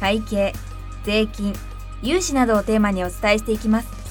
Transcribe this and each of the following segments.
会計税金融資などをテーマにお伝えしていきます。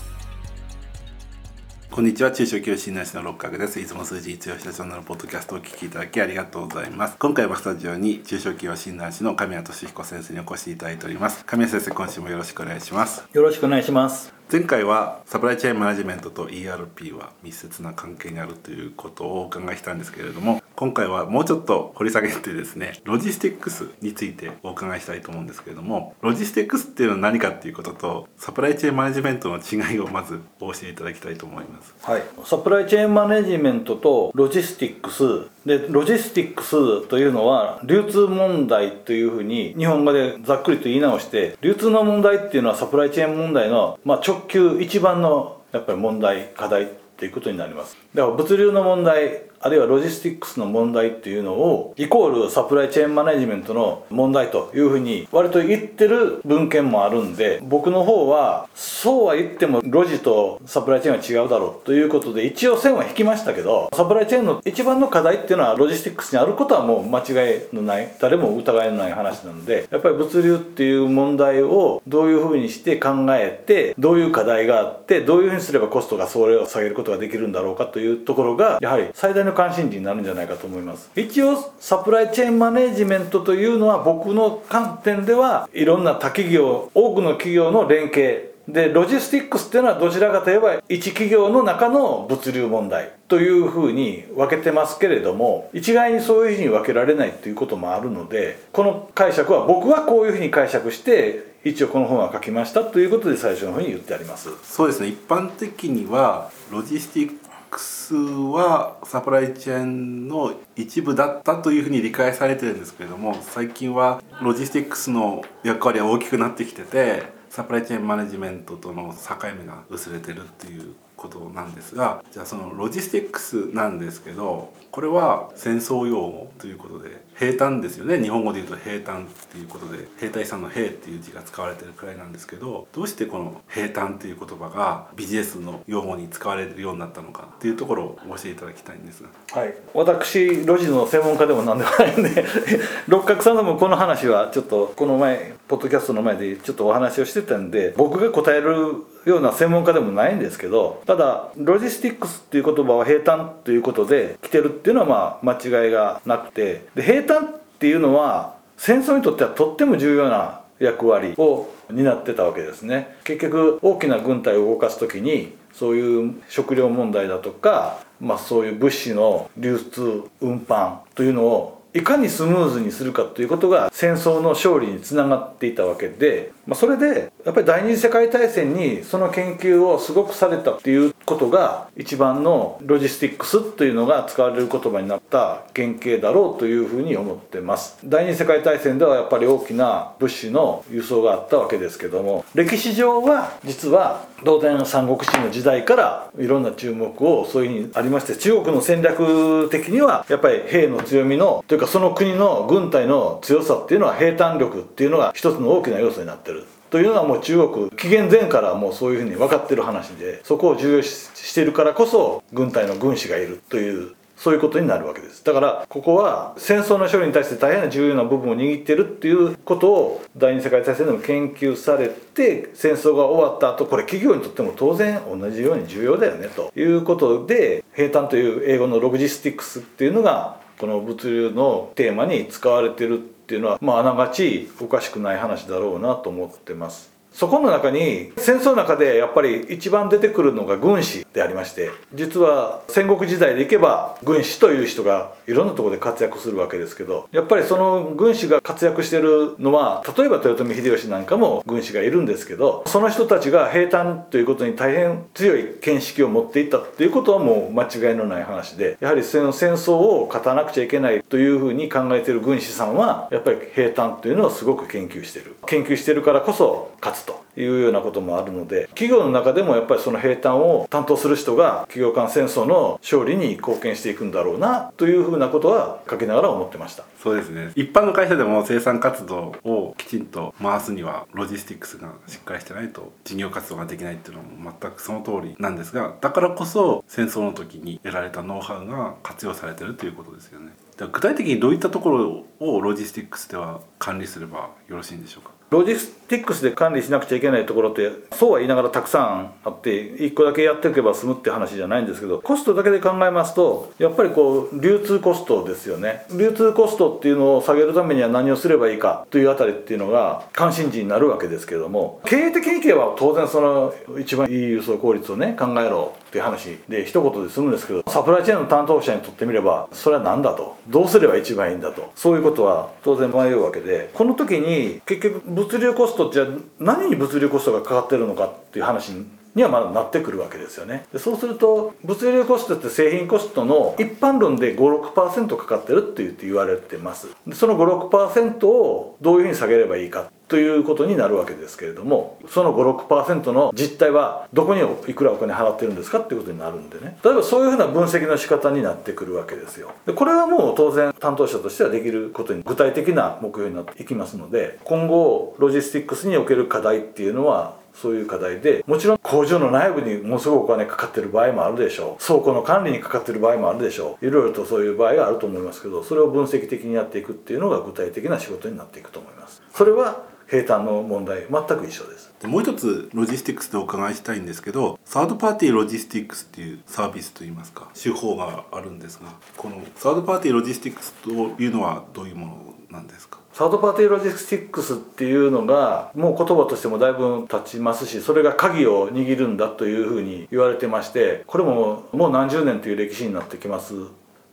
こんにちは。中小企業診断士の六角です。いつも数字強い社長のポッドキャストをお聞きいただきありがとうございます。今回はスタジオに中小企業診断士の神谷俊彦先生にお越しいただいております。神谷先生今週もよろしくお願いします。よろしくお願いします前回はサプライチェーンマネジメントと ERP は密接な関係にあるということをお伺いしたんですけれども今回はもうちょっと掘り下げてですねロジスティックスについてお伺いしたいと思うんですけれどもロジスティックスっていうのは何かっていうこととサプライチェーンマネジメントの違いをまずお教えいただきたいと思います。はい。サプライチェーンマネジメントとロジスティックス。でロジスティックスというのは流通問題というふうに日本語でざっくりと言い直して流通の問題っていうのはサプライチェーン問題の、まあ、直球一番のやっぱり問題課題っていうことになります。だから物流の問題あるいはロジスティックスの問題っていうのをイコールサプライチェーンマネジメントの問題というふうに割と言ってる文献もあるんで僕の方はそうは言ってもロジとサプライチェーンは違うだろうということで一応線は引きましたけどサプライチェーンの一番の課題っていうのはロジスティックスにあることはもう間違いのない誰も疑いのない話なのでやっぱり物流っていう問題をどういうふうにして考えてどういう課題があってどういうふうにすればコストがそれを下げることができるんだろうかというところがやはり最大の関心事になるんじゃないかと思います。一応サプライチェーンマネジメントというのは僕の観点ではいろんな他企業多くの企業の連携でロジスティックスっていうのはどちらかといえば一企業の中の物流問題というふうに分けてますけれども一概にそういうふうに分けられないということもあるのでこの解釈は僕はこういうふうに解釈して一応この本は書きましたということで最初のふうに言ってあります。そうですね。一般的にはロジスティックスはサプライチェーンの一部だったというふうに理解されてるんですけれども最近はロジスティックスの役割は大きくなってきててサプライチェーンマネジメントとの境目が薄れてるっていうことなんですがじゃあそのロジスティックスなんですけどこれは戦争用語ということで兵站ですよね。日本語で言うと兵站っていうことで兵隊さんの兵っていう字が使われてるくらいなんですけどどうしてこの兵站っていう言葉がビジネスの用語に使われるようになったのかっていうところを教えていただきたいんですが。はい。私ロジの専門家でも何でもないんで 六角さんでもこの話はちょっとこの前ポッドキャストの前でちょっとお話をしてたんで僕が答えるような専門家でもないんですけどただロジスティックスっていう言葉は平坦ということで来てるっていうのはまあ間違いがなくてで平坦っていうのは戦争にとってはとっても重要な役割を担ってたわけですね。結局大きな軍隊を動かす時にそういう食料問題だとか、まあ、そういう物資の流通運搬というのをいかにスムーズにするかということが戦争の勝利につながっていたわけで、まあ、それでやっぱり第二次世界大戦にその研究をすごくされたっていうことが一番のロジスティックスというのが使われる言葉になった原型だろうというふうに思ってます。第二次世界大戦ではやっぱり大きな物資の輸送があったわけですけども歴史上は実は同然三国志の時代からいろんな注目をそういうふうにありまして中国の戦略的にはやっぱり兵の強みのというかその国の軍隊の強さっていうのは兵隊力っていうのが一つの大きな要素になってる。というのはもう中国紀元前からもうそういうふうに分かってる話でそこを重要視してるからこそ軍隊の軍師がいるというそういうことになるわけです。だからここは戦争の処理に対して大変な重要な部分を握ってるっていうことを第二次世界大戦でも研究されて戦争が終わった後これ企業にとっても当然同じように重要だよねということで平坦という英語のロジスティックスっていうのがこの物流のテーマに使われてるっていうのはまああながちおかしくない話だろうなと思ってます。そこの中に戦争の中でやっぱり一番出てくるのが軍師でありまして実は戦国時代でいけば軍師という人がいろんなところで活躍するわけですけどやっぱりその軍師が活躍してるのは例えば豊臣秀吉なんかも軍師がいるんですけどその人たちが平坦ということに大変強い見識を持っていったっていうことはもう間違いのない話でやはりその戦争を勝たなくちゃいけないというふうに考えている軍師さんはやっぱり平坦というのをすごく研究してる。研究してるからこそ勝ついうようなこともあるので企業の中でもやっぱりその平坦を担当する人が企業間戦争の勝利に貢献していくんだろうなというふうなことは書きながら思ってました。そうですね。一般の会社でも生産活動をきちんと回すにはロジスティックスがしっかりしてないと事業活動ができないっていうのも全くその通りなんですがだからこそ戦争の時に得られたノウハウが活用されてるということですよね。具体的にどういったところをロジスティックスでは管理すればよろしいんでしょうか？ロジスティックスで管理しなくちゃいけないところってそうは言いながらたくさんあって1個だけやっておけば済むって話じゃないんですけどコストだけで考えますとやっぱりこう流通コストですよね。流通コストっていうのを下げるためには何をすればいいかというあたりっていうのが関心事になるわけですけども経営的にいけば当然その一番いい輸送効率をね考えろっていう話で一言で済むんですけどサプライチェーンの担当者にとってみればそれは何だと？どうすれば一番いいんだと？そういうことは当然迷うわけでこの時に結局物流コストってじゃ何に物流コストがかかってるのかっていう話にはまだなってくるわけですよね。でそうすると物流コストって製品コストの一般論で56%かかってるって言って言われてます。でその56%をどういうふうに下げればいいか。ということになるわけですけれどもその56%の実態はどこにいくらお金払ってるんですかっていうことになるんでね。例えばそういうふうな分析の仕方になってくるわけですよ。でこれはもう当然担当者としてはできることに具体的な目標になっていきますので今後ロジスティックスにおける課題っていうのはそういう課題でもちろん工場の内部にものすごくお金かかってる場合もあるでしょう。倉庫の管理にかかってる場合もあるでしょう。いろいろとそういう場合があると思いますけどそれを分析的にやっていくっていうのが具体的な仕事になっていくと思います。それは兵站の問題全く一緒です。もう一つロジスティックスでお伺いしたいんですけどサードパーティーロジスティックスっていうサービスといいますか手法があるんですがこのサードパーティーロジスティックスというのはどういうものなんですか？サードパーティーロジスティックスっていうのがもう言葉としてもだいぶ経ちますしそれが鍵を握るんだというふうに言われてましてこれももう何十年という歴史になってきます。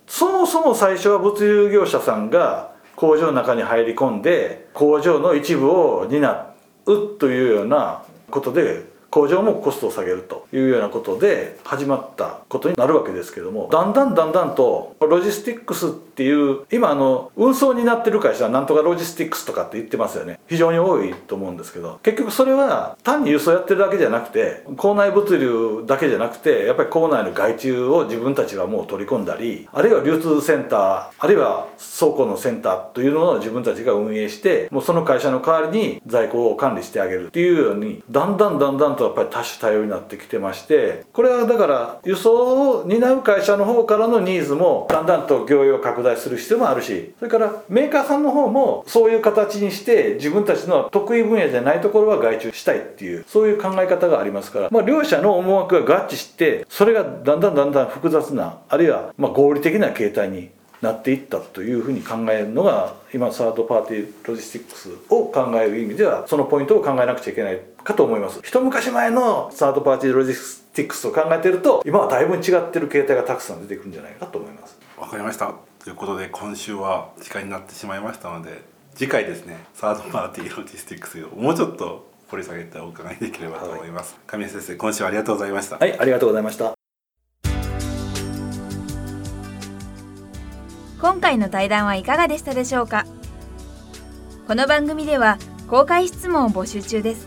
そもそも最初は物流業者さんが工場の中に入り込んで工場の一部を担うというようなことで工場もコストを下げるというようなことで始まったことになるわけですけどもだんだんだんだんとロジスティックスっていう今あの運送になってる会社はなんとかロジスティックスとかって言ってますよね。非常に多いと思うんですけど結局それは単に輸送やってるだけじゃなくて構内物流だけじゃなくてやっぱり構内の外注を自分たちがもう取り込んだりあるいは流通センターあるいは倉庫のセンターというのを自分たちが運営してもうその会社の代わりに在庫を管理してあげるっていうようにだんだんだんだんととやっぱり多種多様になってきてましてこれはだから輸送を担う会社の方からのニーズもだんだんと業用拡大する必要もあるしそれからメーカーさんの方もそういう形にして自分たちの得意分野じゃないところは外注したいっていうそういう考え方がありますから、まあ、両者の思惑が合致してそれがだんだんだんだん複雑なあるいはま合理的な形態になっていったというふうに考えるのが今サードパーティーロジスティックスを考える意味ではそのポイントを考えなくちゃいけない。かと思います。一昔前のサードパーティーロジスティックスを考えてると今はだいぶ違ってる形態がたくさん出てくるんじゃないかと思います。わかりました。ということで今週は時間になってしまいましたので次回ですねサードパーティーロジスティックスをもうちょっと掘り下げてお伺いできればと思います、はい、神谷先生今週はありがとうございました。はいありがとうございました。今回の対談はいかがでしたでしょうか？この番組では公開質問を募集中です